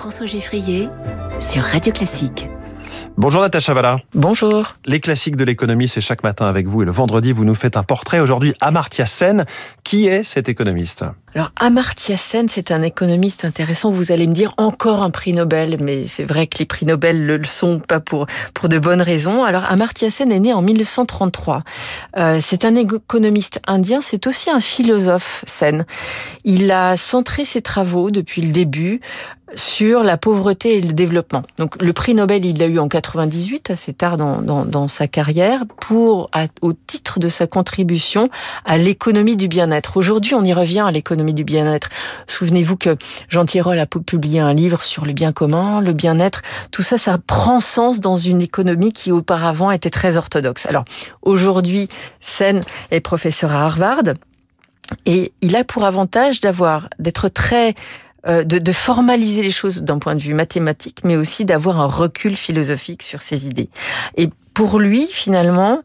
François Geffrier sur Radio Classique. Bonjour Natacha Valla. Bonjour. Les classiques de l'économie, c'est chaque matin avec vous. Et le vendredi, vous nous faites un portrait. Aujourd'hui, Amartya Sen. Qui est cet économiste? Alors, Amartya Sen, c'est un économiste intéressant. Vous allez me dire encore un prix Nobel, mais c'est vrai que les prix Nobel le sont pas pour, pour de bonnes raisons. Alors, Amartya Sen est né en 1933. Euh, c'est un économiste indien, c'est aussi un philosophe Sen. Il a centré ses travaux depuis le début sur la pauvreté et le développement. Donc le prix Nobel, il l'a eu en 98, assez tard dans, dans, dans sa carrière, pour au titre de sa contribution à l'économie du bien-être. Aujourd'hui, on y revient à l'économie du bien-être. Souvenez-vous que Jean Tirole a publié un livre sur le bien commun, le bien-être. Tout ça, ça prend sens dans une économie qui auparavant était très orthodoxe. Alors aujourd'hui, Sen est professeur à Harvard et il a pour avantage d'avoir d'être très euh, de, de, formaliser les choses d'un point de vue mathématique, mais aussi d'avoir un recul philosophique sur ses idées. Et pour lui, finalement,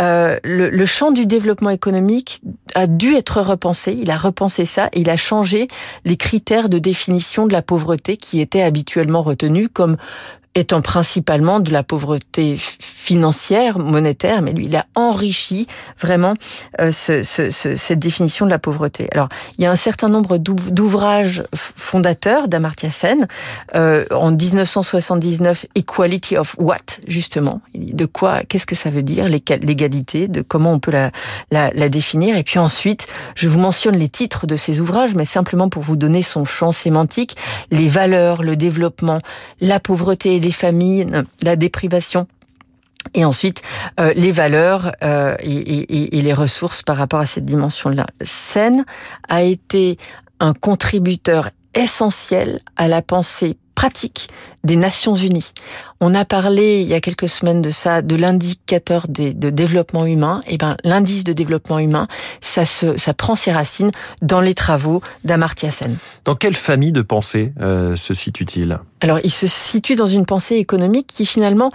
euh, le, le, champ du développement économique a dû être repensé. Il a repensé ça et il a changé les critères de définition de la pauvreté qui étaient habituellement retenus comme étant principalement de la pauvreté financière, monétaire, mais lui, il a enrichi vraiment euh, ce, ce, cette définition de la pauvreté. Alors, il y a un certain nombre d'ouvrages fondateurs d'Amartya Sen. Euh, en 1979, Equality of What, justement. De quoi, qu'est-ce que ça veut dire, l'égalité, de comment on peut la, la, la définir. Et puis ensuite, je vous mentionne les titres de ces ouvrages, mais simplement pour vous donner son champ sémantique, les valeurs, le développement, la pauvreté les familles, la déprivation. Et ensuite, euh, les valeurs euh, et, les ressources par rapport à cette dimension-là. Sen a été un contributeur essentiel à la pensée pratique des Nations Unies. On a parlé il y a quelques semaines de ça, de l'indicateur de développement humain. Et eh ben, l'indice de développement humain, ça se, ça prend ses racines dans les travaux d'Amartya Sen. Dans quelle famille de pensée euh, se situe-t-il? Alors, il se situe dans une pensée économique qui finalement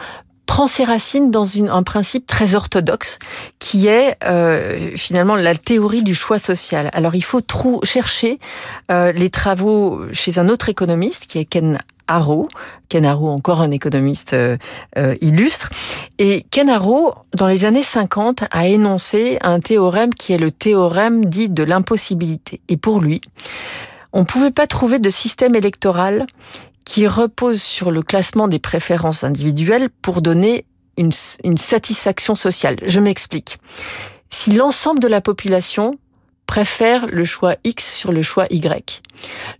prend ses racines dans une, un principe très orthodoxe qui est euh, finalement la théorie du choix social. Alors il faut trou chercher euh, les travaux chez un autre économiste qui est Ken Arrow. Ken Arrow, encore un économiste euh, euh illustre. Et Ken Arrow, dans les années 50, a énoncé un théorème qui est le théorème dit de l'impossibilité. Et pour lui, on ne pouvait pas trouver de système électoral qui repose sur le classement des préférences individuelles pour donner une satisfaction sociale. Je m'explique. Si l'ensemble de la population préfère le choix X sur le choix Y.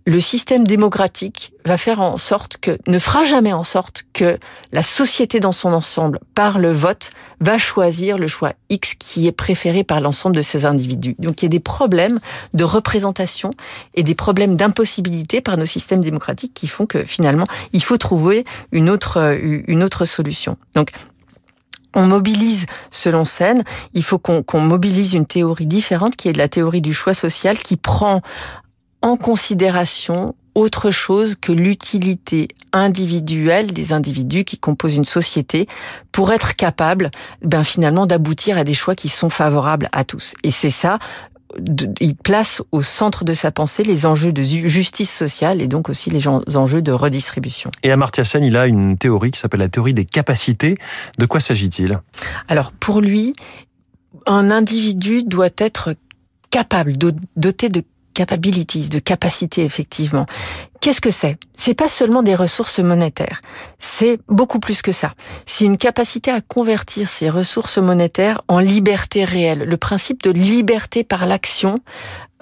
Le système démocratique va faire en sorte que, ne fera jamais en sorte que la société dans son ensemble, par le vote, va choisir le choix X qui est préféré par l'ensemble de ces individus. Donc il y a des problèmes de représentation et des problèmes d'impossibilité par nos systèmes démocratiques qui font que finalement, il faut trouver une autre, une autre solution. Donc on mobilise, selon Sen, il faut qu'on mobilise une théorie différente qui est de la théorie du choix social qui prend en considération autre chose que l'utilité individuelle des individus qui composent une société pour être capable, ben finalement, d'aboutir à des choix qui sont favorables à tous. Et c'est ça il place au centre de sa pensée les enjeux de justice sociale et donc aussi les enjeux de redistribution. Et Amartya Sen, il a une théorie qui s'appelle la théorie des capacités. De quoi s'agit-il? Alors pour lui, un individu doit être capable, doté de capabilities, de capacités effectivement. Qu'est-ce que c'est? C'est pas seulement des ressources monétaires, c'est beaucoup plus que ça. C'est une capacité à convertir ces ressources monétaires en liberté réelle. Le principe de liberté par l'action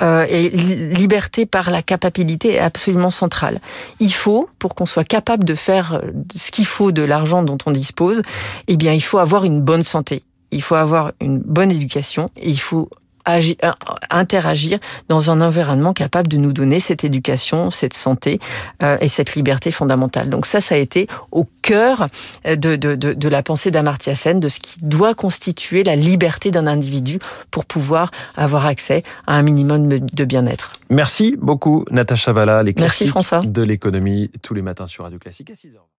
euh, et liberté par la capacité est absolument central. Il faut, pour qu'on soit capable de faire euh, ce qu'il faut de l'argent dont on dispose, eh bien, il faut avoir une bonne santé. Il faut avoir une bonne éducation et il faut agir, euh, interagir dans un environnement capable de nous donner cette éducation, cette santé euh, et cette liberté fondamentale. Donc ça, ça a été au cœur de, de, de, de la pensée d'Amartya Sen, de ce qui doit constituer la liberté d'un individu pour pouvoir avoir accès à un minimum de bien-être. Merci beaucoup, Natacha Valla, les classiques de l'économie tous les matins sur Radio Classique à 6h.